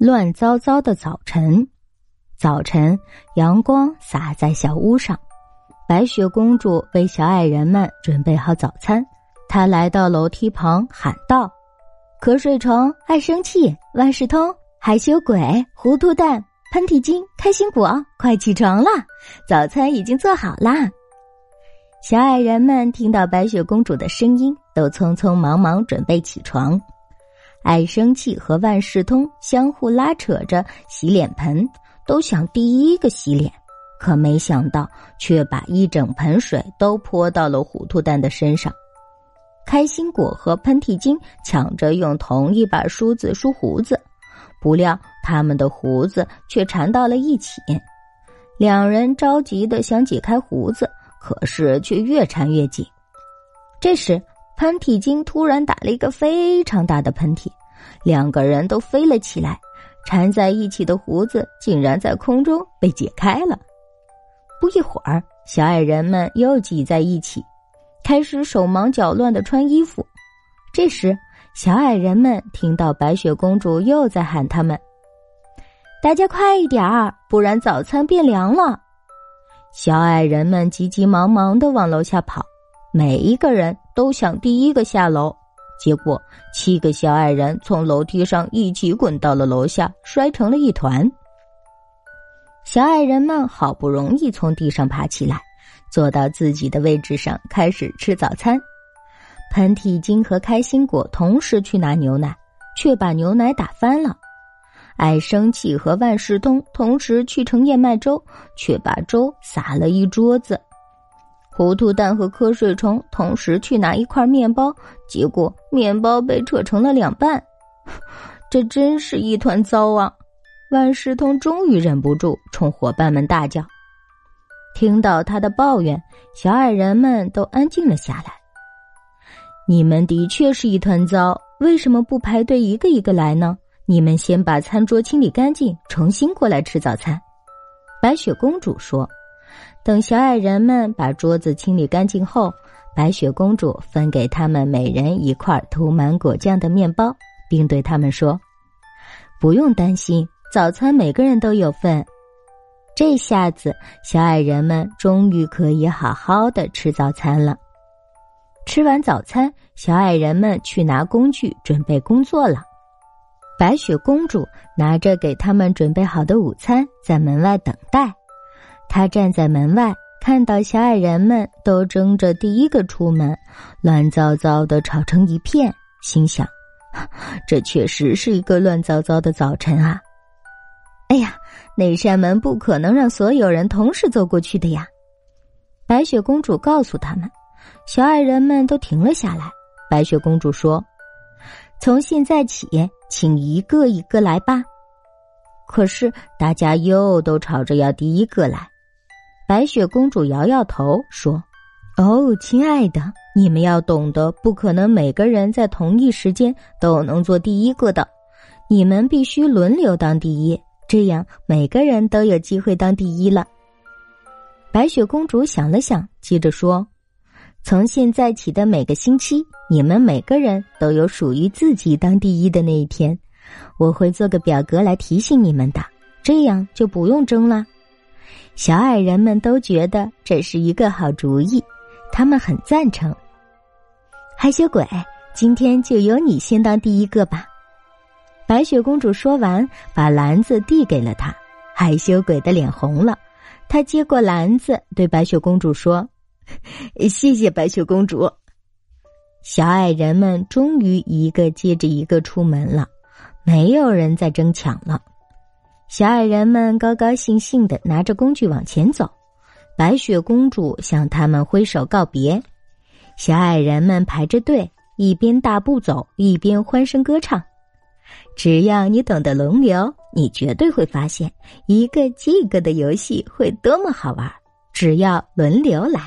乱糟糟的早晨，早晨阳光洒在小屋上，白雪公主为小矮人们准备好早餐。她来到楼梯旁喊道：“瞌睡虫、爱生气、万事通、害羞鬼、糊涂蛋、喷嚏精、开心果，快起床啦！早餐已经做好啦！”小矮人们听到白雪公主的声音，都匆匆忙忙准备起床。爱生气和万事通相互拉扯着洗脸盆，都想第一个洗脸，可没想到却把一整盆水都泼到了糊涂蛋的身上。开心果和喷嚏精抢着用同一把梳子梳胡子，不料他们的胡子却缠到了一起。两人着急的想解开胡子，可是却越缠越紧。这时。喷嚏精突然打了一个非常大的喷嚏，两个人都飞了起来，缠在一起的胡子竟然在空中被解开了。不一会儿，小矮人们又挤在一起，开始手忙脚乱的穿衣服。这时，小矮人们听到白雪公主又在喊他们：“大家快一点儿，不然早餐变凉了。”小矮人们急急忙忙的往楼下跑。每一个人都想第一个下楼，结果七个小矮人从楼梯上一起滚到了楼下，摔成了一团。小矮人们好不容易从地上爬起来，坐到自己的位置上，开始吃早餐。喷嚏精和开心果同时去拿牛奶，却把牛奶打翻了。爱生气和万事通同时去盛燕麦粥，却把粥洒了一桌子。糊涂蛋和瞌睡虫同时去拿一块面包，结果面包被扯成了两半，这真是一团糟啊！万事通终于忍不住冲伙伴们大叫。听到他的抱怨，小矮人们都安静了下来。你们的确是一团糟，为什么不排队一个一个来呢？你们先把餐桌清理干净，重新过来吃早餐。白雪公主说。等小矮人们把桌子清理干净后，白雪公主分给他们每人一块涂满果酱的面包，并对他们说：“不用担心，早餐每个人都有份。”这下子，小矮人们终于可以好好的吃早餐了。吃完早餐，小矮人们去拿工具，准备工作了。白雪公主拿着给他们准备好的午餐，在门外等待。他站在门外，看到小矮人们都争着第一个出门，乱糟糟的吵成一片，心想：这确实是一个乱糟糟的早晨啊！哎呀，那扇门不可能让所有人同时走过去的呀！白雪公主告诉他们，小矮人们都停了下来。白雪公主说：“从现在起，请一个一个来吧。”可是大家又都吵着要第一个来。白雪公主摇摇头说：“哦，亲爱的，你们要懂得，不可能每个人在同一时间都能做第一个的。你们必须轮流当第一，这样每个人都有机会当第一了。”白雪公主想了想，接着说：“从现在起的每个星期，你们每个人都有属于自己当第一的那一天。我会做个表格来提醒你们的，这样就不用争了。”小矮人们都觉得这是一个好主意，他们很赞成。害羞鬼，今天就由你先当第一个吧。白雪公主说完，把篮子递给了他。害羞鬼的脸红了，他接过篮子，对白雪公主说：“谢谢白雪公主。”小矮人们终于一个接着一个出门了，没有人再争抢了。小矮人们高高兴兴的拿着工具往前走，白雪公主向他们挥手告别。小矮人们排着队，一边大步走，一边欢声歌唱。只要你懂得轮流，你绝对会发现一个接一个的游戏会多么好玩。只要轮流来。